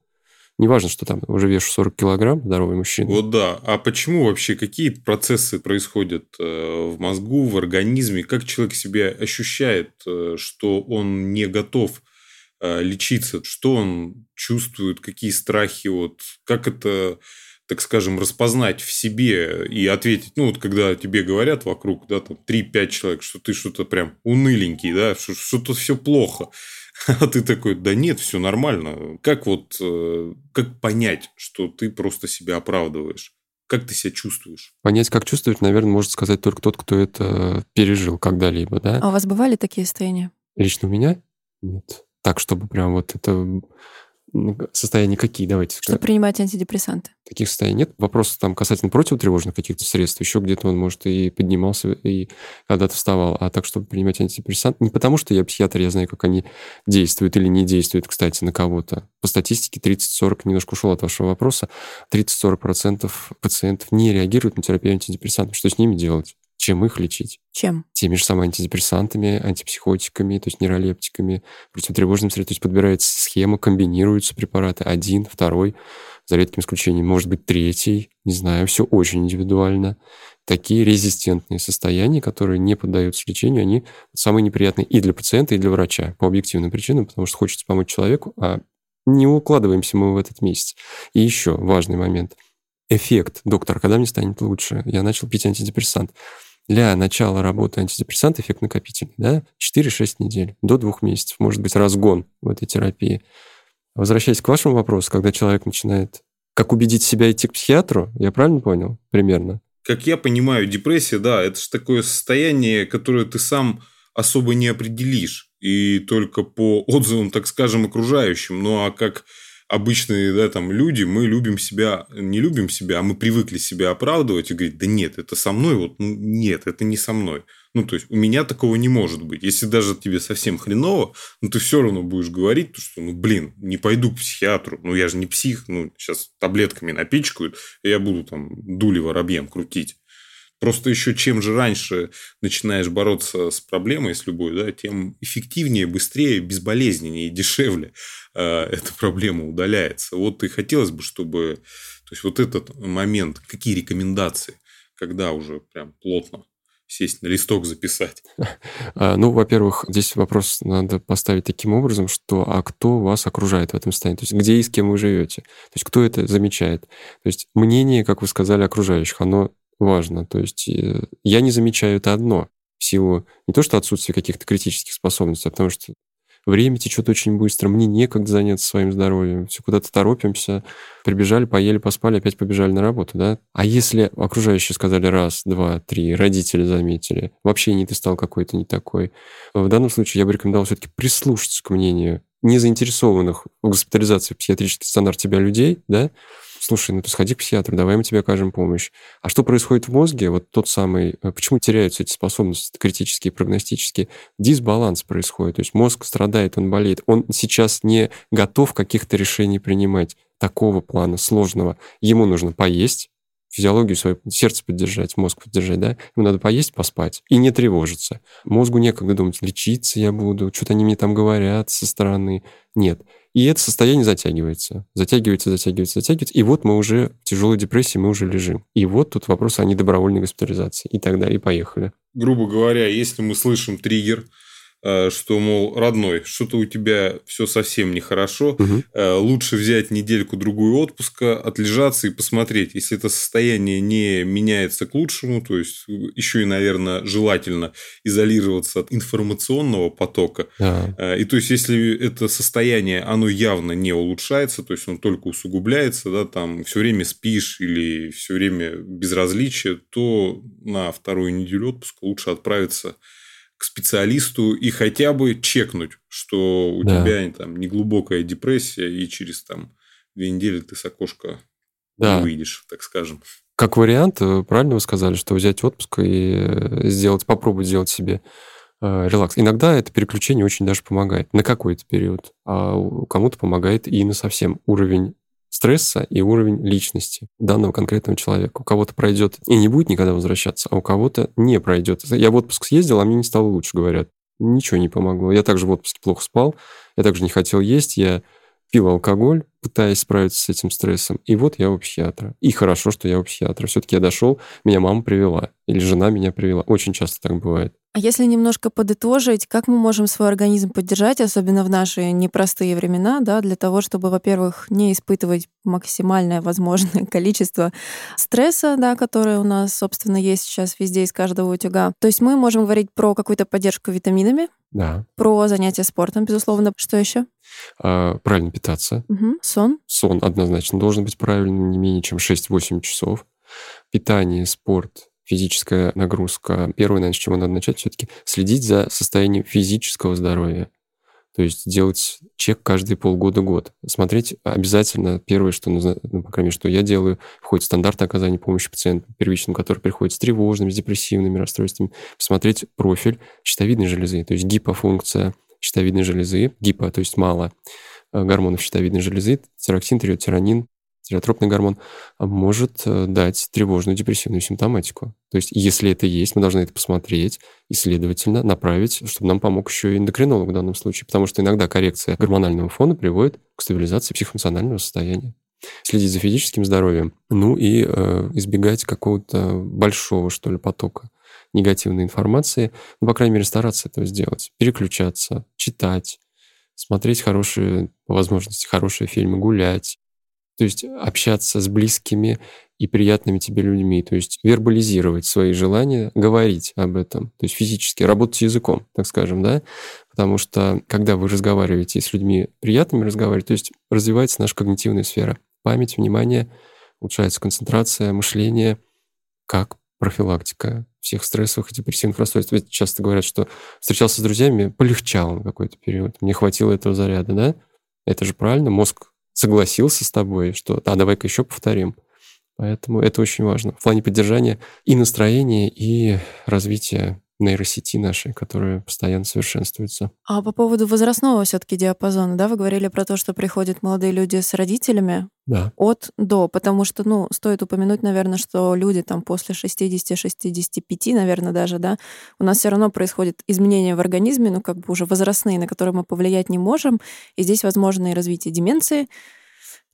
Неважно, что там уже вешу 40 килограмм, здоровый мужчина. Вот да. А почему вообще, какие процессы происходят э, в мозгу, в организме? Как человек себя ощущает, э, что он не готов э, лечиться? Что он чувствует? Какие страхи? Вот как это так скажем, распознать в себе и ответить, ну, вот когда тебе говорят вокруг, да, там 3-5 человек, что ты что-то прям уныленький, да, что, что-то все плохо, а ты такой, да нет, все нормально. Как вот, э, как понять, что ты просто себя оправдываешь? Как ты себя чувствуешь? Понять, как чувствовать, наверное, может сказать только тот, кто это пережил когда-либо, да? А у вас бывали такие состояния? Лично у меня? Нет. Так, чтобы прям вот это состояния какие, давайте Что принимать антидепрессанты? Таких состояний нет. Вопрос там касательно противотревожных каких-то средств, еще где-то он, может, и поднимался, и когда-то вставал. А так, чтобы принимать антидепрессанты, не потому что я психиатр, я знаю, как они действуют или не действуют, кстати, на кого-то. По статистике 30-40, немножко ушел от вашего вопроса, 30-40% пациентов не реагируют на терапию антидепрессантов. Что с ними делать? Чем их лечить. Чем? Теми же самыми антидепрессантами, антипсихотиками, то есть нейролептиками, противотревожным средством. То есть подбирается схема, комбинируются препараты. Один, второй, за редким исключением, может быть, третий. Не знаю, все очень индивидуально. Такие резистентные состояния, которые не поддаются лечению, они самые неприятные и для пациента, и для врача по объективным причинам, потому что хочется помочь человеку, а не укладываемся мы в этот месяц. И еще важный момент. Эффект. Доктор, когда мне станет лучше? Я начал пить антидепрессант для начала работы антидепрессанта эффект накопительный, да, 4-6 недель, до двух месяцев, может быть, разгон в этой терапии. Возвращаясь к вашему вопросу, когда человек начинает... Как убедить себя идти к психиатру, я правильно понял? Примерно. Как я понимаю, депрессия, да, это же такое состояние, которое ты сам особо не определишь. И только по отзывам, так скажем, окружающим. Ну, а как обычные да, там, люди, мы любим себя, не любим себя, а мы привыкли себя оправдывать и говорить, да нет, это со мной, вот ну, нет, это не со мной. Ну, то есть, у меня такого не может быть. Если даже тебе совсем хреново, ну, ты все равно будешь говорить, что, ну, блин, не пойду к психиатру, ну, я же не псих, ну, сейчас таблетками напичкают, и я буду там дули воробьем крутить. Просто еще чем же раньше начинаешь бороться с проблемой, с любой, да, тем эффективнее, быстрее, безболезненнее и дешевле э, эта проблема удаляется. Вот и хотелось бы, чтобы... То есть, вот этот момент, какие рекомендации, когда уже прям плотно сесть на листок записать? А, ну, во-первых, здесь вопрос надо поставить таким образом, что а кто вас окружает в этом состоянии? То есть где и с кем вы живете? То есть кто это замечает? То есть мнение, как вы сказали, окружающих, оно важно. То есть э, я не замечаю это одно в силу не то что отсутствия каких-то критических способностей, а потому что время течет очень быстро, мне некогда заняться своим здоровьем, все куда-то торопимся, прибежали, поели, поспали, опять побежали на работу, да? А если окружающие сказали раз, два, три, родители заметили, вообще не ты стал какой-то не такой, в данном случае я бы рекомендовал все-таки прислушаться к мнению незаинтересованных в госпитализации в психиатрический стандарт тебя людей, да, слушай, ну ты сходи к психиатру, давай мы тебе окажем помощь. А что происходит в мозге? Вот тот самый, э, почему теряются эти способности критические, прогностические? Дисбаланс происходит, то есть мозг страдает, он болеет. Он сейчас не готов каких-то решений принимать такого плана сложного. Ему нужно поесть, физиологию свою, сердце поддержать, мозг поддержать, да? Ему надо поесть, поспать и не тревожиться. Мозгу некогда думать, лечиться я буду, что-то они мне там говорят со стороны. Нет. И это состояние затягивается, затягивается, затягивается, затягивается. И вот мы уже в тяжелой депрессии, мы уже лежим. И вот тут вопрос о недобровольной госпитализации. И так далее, и поехали. Грубо говоря, если мы слышим триггер, что, мол, родной, что-то у тебя все совсем нехорошо, угу. лучше взять недельку-другую отпуска, отлежаться и посмотреть. Если это состояние не меняется к лучшему, то есть еще и, наверное, желательно изолироваться от информационного потока. Да. Э, и то есть, если это состояние, оно явно не улучшается, то есть, он только усугубляется, да, там все время спишь или все время безразличие, то на вторую неделю отпуска лучше отправиться к специалисту и хотя бы чекнуть, что у да. тебя там неглубокая депрессия, и через там две недели ты с окошка да. выйдешь, так скажем. Как вариант, э, правильно вы сказали, что взять отпуск и э, сделать, попробовать сделать себе э, релакс. Иногда это переключение очень даже помогает на какой-то период, а кому-то помогает и на совсем уровень стресса и уровень личности данного конкретного человека. У кого-то пройдет и не будет никогда возвращаться, а у кого-то не пройдет. Я в отпуск съездил, а мне не стало лучше, говорят. Ничего не помогло. Я также в отпуске плохо спал, я также не хотел есть, я пил алкоголь, пытаясь справиться с этим стрессом. И вот я у психиатра. И хорошо, что я у психиатра. Все-таки я дошел, меня мама привела. Или жена меня привела. Очень часто так бывает. А если немножко подытожить, как мы можем свой организм поддержать, особенно в наши непростые времена, да, для того, чтобы, во-первых, не испытывать максимальное возможное количество стресса, да, которое у нас, собственно, есть сейчас везде из каждого утюга. То есть мы можем говорить про какую-то поддержку витаминами, да. про занятия спортом, безусловно. Что еще? А, правильно питаться. Угу. Сон. Сон однозначно должен быть правильным, не менее чем 6-8 часов. Питание, спорт, физическая нагрузка. Первое, наверное, с чего надо начать, все-таки следить за состоянием физического здоровья. То есть делать чек каждые полгода-год. Смотреть обязательно первое, что ну, по крайней мере, что я делаю, входит стандарт оказания помощи пациенту первичному, который приходит с тревожными, с депрессивными расстройствами. Посмотреть профиль щитовидной железы, то есть гипофункция щитовидной железы, гипо, то есть мало э, гормонов щитовидной железы, тироксин, тиреотиранин, тиреотропный гормон, а может э, дать тревожную депрессивную симптоматику. То есть, если это есть, мы должны это посмотреть и, следовательно, направить, чтобы нам помог еще и эндокринолог в данном случае, потому что иногда коррекция гормонального фона приводит к стабилизации психоэмоционального состояния. Следить за физическим здоровьем, ну и э, избегать какого-то большого, что ли, потока негативной информации, ну, по крайней мере, стараться это сделать, переключаться, читать, смотреть хорошие, по возможности, хорошие фильмы, гулять, то есть общаться с близкими и приятными тебе людьми, то есть вербализировать свои желания, говорить об этом, то есть физически работать языком, так скажем, да, потому что когда вы разговариваете с людьми приятными разговаривать, то есть развивается наша когнитивная сфера, память, внимание, улучшается концентрация, мышление, как профилактика всех стрессовых и депрессивных расстройств. Ведь часто говорят, что встречался с друзьями, полегчал на какой-то период, мне хватило этого заряда, да? Это же правильно, мозг согласился с тобой, что да, давай-ка еще повторим. Поэтому это очень важно в плане поддержания и настроения, и развития нейросети нашей, которая постоянно совершенствуется. А по поводу возрастного все таки диапазона, да, вы говорили про то, что приходят молодые люди с родителями да. от до, потому что, ну, стоит упомянуть, наверное, что люди там после 60-65, наверное, даже, да, у нас все равно происходит изменения в организме, ну, как бы уже возрастные, на которые мы повлиять не можем, и здесь возможно и развитие деменции,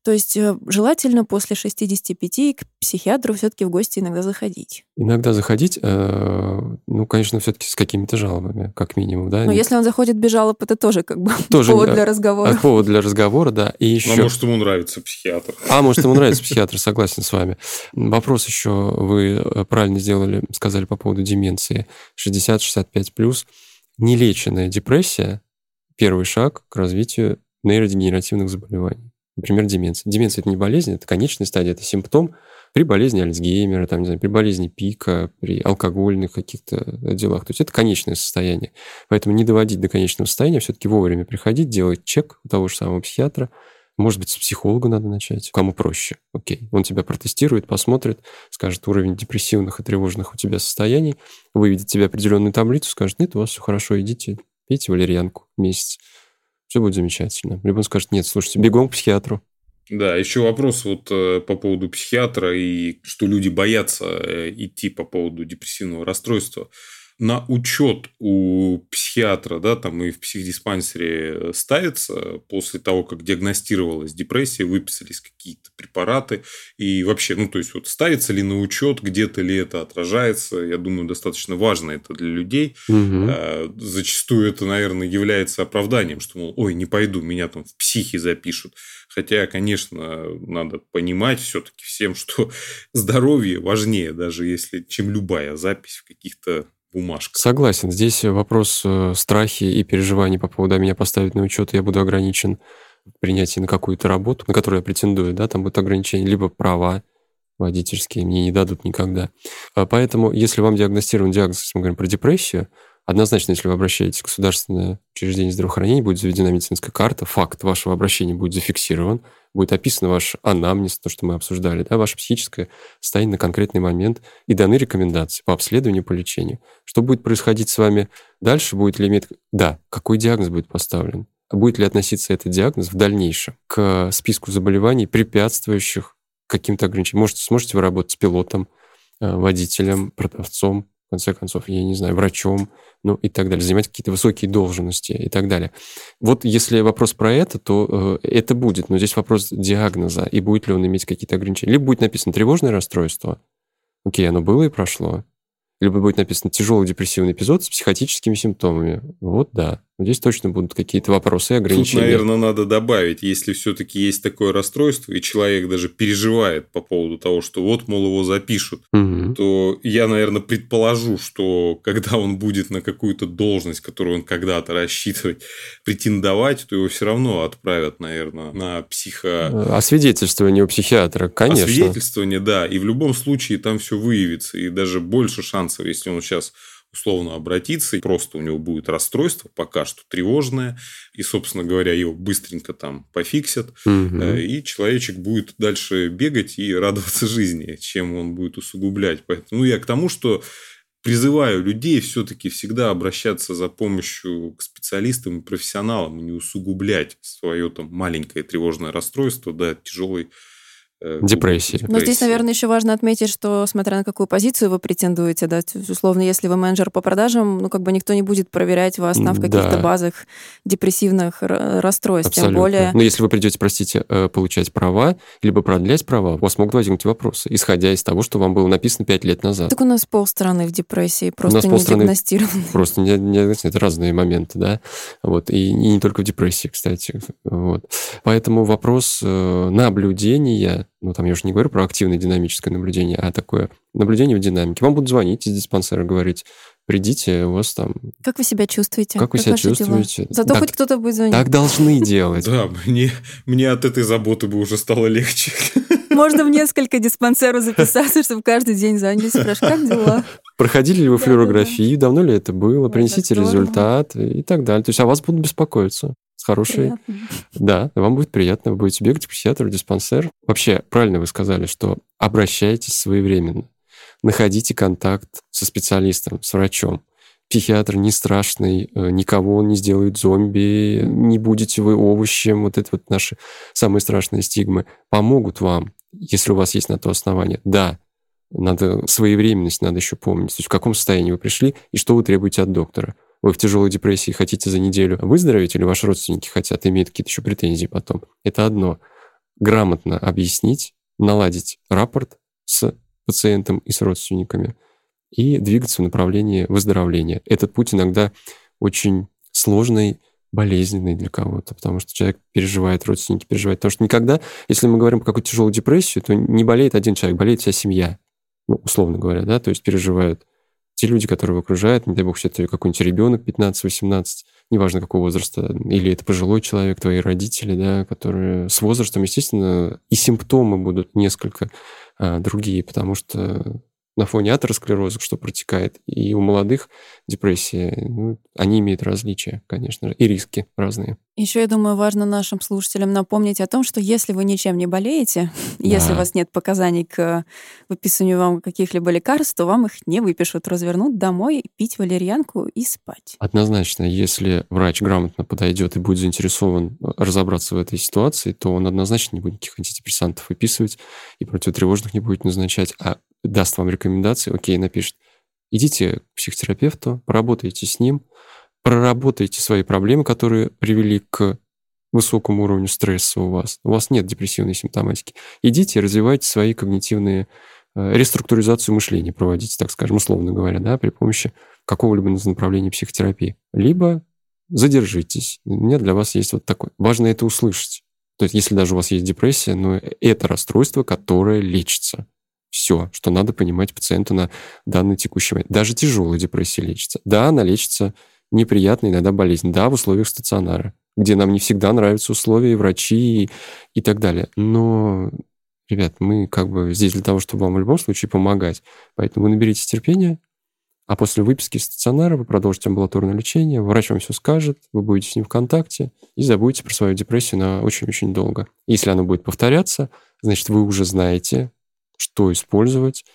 то есть э, желательно после 65 к психиатру все-таки в гости иногда заходить. Иногда заходить, э, ну, конечно, все-таки с какими-то жалобами, как минимум, да. Но если он заходит без жалоб, это тоже как бы тоже повод для разговора. А, повод для разговора, да. И еще... А может, ему нравится психиатр. А может, ему нравится психиатр, согласен с вами. Вопрос еще вы э, правильно сделали, сказали по поводу деменции. 60-65 плюс. Нелеченная депрессия – первый шаг к развитию нейродегенеративных заболеваний. Например, деменция. Деменция – это не болезнь, это конечная стадия, это симптом при болезни Альцгеймера, там, не знаю, при болезни пика, при алкогольных каких-то делах. То есть это конечное состояние. Поэтому не доводить до конечного состояния, все-таки вовремя приходить, делать чек у того же самого психиатра. Может быть, с психолога надо начать, кому проще. Окей. Он тебя протестирует, посмотрит, скажет уровень депрессивных и тревожных у тебя состояний, выведет тебе определенную таблицу, скажет, нет, у вас все хорошо, идите, пейте валерьянку месяц все будет замечательно. Либо он скажет, нет, слушайте, бегом к психиатру. Да, еще вопрос вот э, по поводу психиатра и что люди боятся э, идти по поводу депрессивного расстройства. На учет у психиатра, да, там и в психдиспансере ставится после того, как диагностировалась депрессия, выписались какие-то препараты и вообще, ну, то есть вот ставится ли на учет, где-то ли это отражается, я думаю, достаточно важно это для людей. Угу. Зачастую это, наверное, является оправданием, что, мол, ой, не пойду, меня там в психи запишут. Хотя, конечно, надо понимать все-таки всем, что здоровье важнее, даже если, чем любая запись в каких-то бумажках. Согласен. Здесь вопрос э, страхи и переживаний по поводу, меня поставить на учет, я буду ограничен в принятии на какую-то работу, на которую я претендую, да, там будут ограничения, либо права водительские мне не дадут никогда. А поэтому, если вам диагностирован диагноз, если мы говорим про депрессию, Однозначно, если вы обращаетесь в государственное учреждение здравоохранения, будет заведена медицинская карта, факт вашего обращения будет зафиксирован, будет описан ваш анамнез, то, что мы обсуждали, да, ваше психическое состояние на конкретный момент, и даны рекомендации по обследованию, по лечению. Что будет происходить с вами дальше, будет ли иметь... Да, какой диагноз будет поставлен? Будет ли относиться этот диагноз в дальнейшем к списку заболеваний, препятствующих каким-то ограничениям? Может, сможете вы работать с пилотом, э, водителем, продавцом, в конце концов, я не знаю, врачом, ну и так далее, занимать какие-то высокие должности и так далее. Вот если вопрос про это, то э, это будет, но здесь вопрос диагноза, и будет ли он иметь какие-то ограничения. Либо будет написано тревожное расстройство, окей, оно было и прошло, либо будет написано тяжелый депрессивный эпизод с психотическими симптомами. Вот да. Здесь точно будут какие-то вопросы и ограничения. Тут, наверное, надо добавить, если все-таки есть такое расстройство, и человек даже переживает по поводу того, что вот, мол, его запишут, угу. то я, наверное, предположу, что когда он будет на какую-то должность, которую он когда-то рассчитывает претендовать, то его все равно отправят, наверное, на психо... Освидетельствование у психиатра, конечно. Освидетельствование, да. И в любом случае там все выявится, и даже больше шансов, если он сейчас условно обратиться, и просто у него будет расстройство, пока что тревожное, и, собственно говоря, его быстренько там пофиксят, угу. и человечек будет дальше бегать и радоваться жизни, чем он будет усугублять. Поэтому ну, я к тому, что призываю людей все-таки всегда обращаться за помощью к специалистам и профессионалам, и не усугублять свое там маленькое тревожное расстройство до тяжелой Э, депрессии. Но здесь, наверное, еще важно отметить, что смотря на какую позицию вы претендуете, да, условно, если вы менеджер по продажам, ну, как бы никто не будет проверять вас там в каких-то да. базах депрессивных расстройств, Абсолютно. тем более... Но если вы придете, простите, э, получать права, либо продлять права, у вас могут возникнуть вопросы, исходя из того, что вам было написано пять лет назад. Так у нас полстраны в депрессии, просто не диагностированы. Просто не, не, это разные моменты, да, вот, и, и не только в депрессии, кстати, вот. Поэтому вопрос э, наблюдения ну, там я уже не говорю про активное динамическое наблюдение, а такое наблюдение в динамике. Вам будут звонить из диспансера, говорить, придите, у вас там... Как вы себя чувствуете? Как вы себя чувствуете? Дела? Зато так, хоть кто-то будет звонить. Так должны делать. Да, мне, мне от этой заботы бы уже стало легче. Можно в несколько диспансеров записаться, чтобы каждый день звонить, спрашивать, как дела? Проходили ли вы флюорографию, давно ли это было, принесите результат и так далее. То есть о вас будут беспокоиться хороший. Приятно. Да, вам будет приятно, вы будете бегать к психиатру, диспансер. Вообще, правильно вы сказали, что обращайтесь своевременно. Находите контакт со специалистом, с врачом. Психиатр не страшный, э, никого он не сделает зомби, не будете вы овощем, вот это вот наши самые страшные стигмы. Помогут вам, если у вас есть на то основание. Да, надо своевременность надо еще помнить. То есть в каком состоянии вы пришли и что вы требуете от доктора вы в тяжелой депрессии хотите за неделю выздороветь, или ваши родственники хотят, имеют какие-то еще претензии потом. Это одно. Грамотно объяснить, наладить рапорт с пациентом и с родственниками и двигаться в направлении выздоровления. Этот путь иногда очень сложный, болезненный для кого-то, потому что человек переживает, родственники переживают. Потому что никогда, если мы говорим про какую-то тяжелую депрессию, то не болеет один человек, болеет вся семья, ну, условно говоря, да, то есть переживают те люди, которые его окружают, не дай бог, это какой-нибудь ребенок 15-18, неважно какого возраста, или это пожилой человек, твои родители, да, которые с возрастом, естественно, и симптомы будут несколько а, другие, потому что на фоне атеросклероза, что протекает, и у молодых депрессия, ну, они имеют различия, конечно же, и риски разные. Еще, я думаю, важно нашим слушателям напомнить о том, что если вы ничем не болеете, да. если у вас нет показаний к выписанию вам каких-либо лекарств, то вам их не выпишут, развернут домой, пить валерьянку и спать. Однозначно, если врач грамотно подойдет и будет заинтересован разобраться в этой ситуации, то он однозначно не будет никаких антидепрессантов выписывать и противотревожных не будет назначать, а даст вам рекомендации, окей, напишет, Идите к психотерапевту, поработайте с ним, проработайте свои проблемы, которые привели к высокому уровню стресса у вас. У вас нет депрессивной симптоматики. Идите развивайте свои когнитивные э, реструктуризацию мышления проводите, так скажем, условно говоря, да, при помощи какого-либо направления психотерапии. Либо задержитесь. У меня для вас есть вот такой. Важно это услышать. То есть, если даже у вас есть депрессия, но это расстройство, которое лечится. Все, что надо понимать пациенту на данный текущий момент. Даже тяжелая депрессия лечится. Да, она лечится неприятно, иногда болезнь. Да, в условиях стационара, где нам не всегда нравятся условия, и врачи и, и так далее. Но, ребят, мы как бы здесь для того, чтобы вам в любом случае помогать. Поэтому наберитесь терпения, а после выписки из стационара вы продолжите амбулаторное лечение, врач вам все скажет, вы будете с ним в контакте и забудете про свою депрессию на очень-очень долго. Если она будет повторяться, значит, вы уже знаете, что использовать.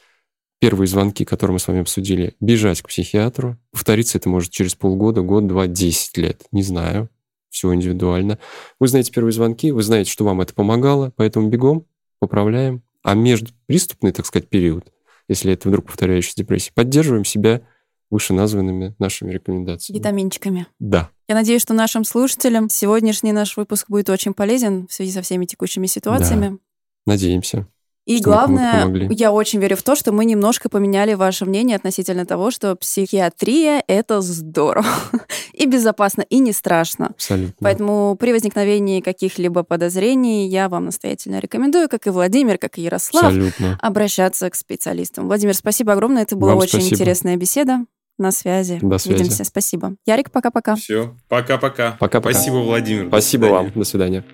Первые звонки, которые мы с вами обсудили, бежать к психиатру. Повториться это может через полгода, год, два, десять лет. Не знаю. Все индивидуально. Вы знаете первые звонки, вы знаете, что вам это помогало, поэтому бегом, поправляем. А между приступный, так сказать, период – если это вдруг повторяющаяся депрессия. Поддерживаем себя вышеназванными нашими рекомендациями. Витаминчиками. Да. Я надеюсь, что нашим слушателям сегодняшний наш выпуск будет очень полезен в связи со всеми текущими ситуациями. Да. Надеемся. И главное, я очень верю в то, что мы немножко поменяли ваше мнение относительно того, что психиатрия — это здорово и безопасно, и не страшно. Абсолютно. Поэтому при возникновении каких-либо подозрений я вам настоятельно рекомендую, как и Владимир, как и Ярослав, Абсолютно. обращаться к специалистам. Владимир, спасибо огромное. Это была вам очень спасибо. интересная беседа. На связи. До связи. Увидимся. Спасибо. Ярик, пока-пока. Все. Пока-пока. Пока-пока. Спасибо, Владимир. Спасибо вам. До свидания.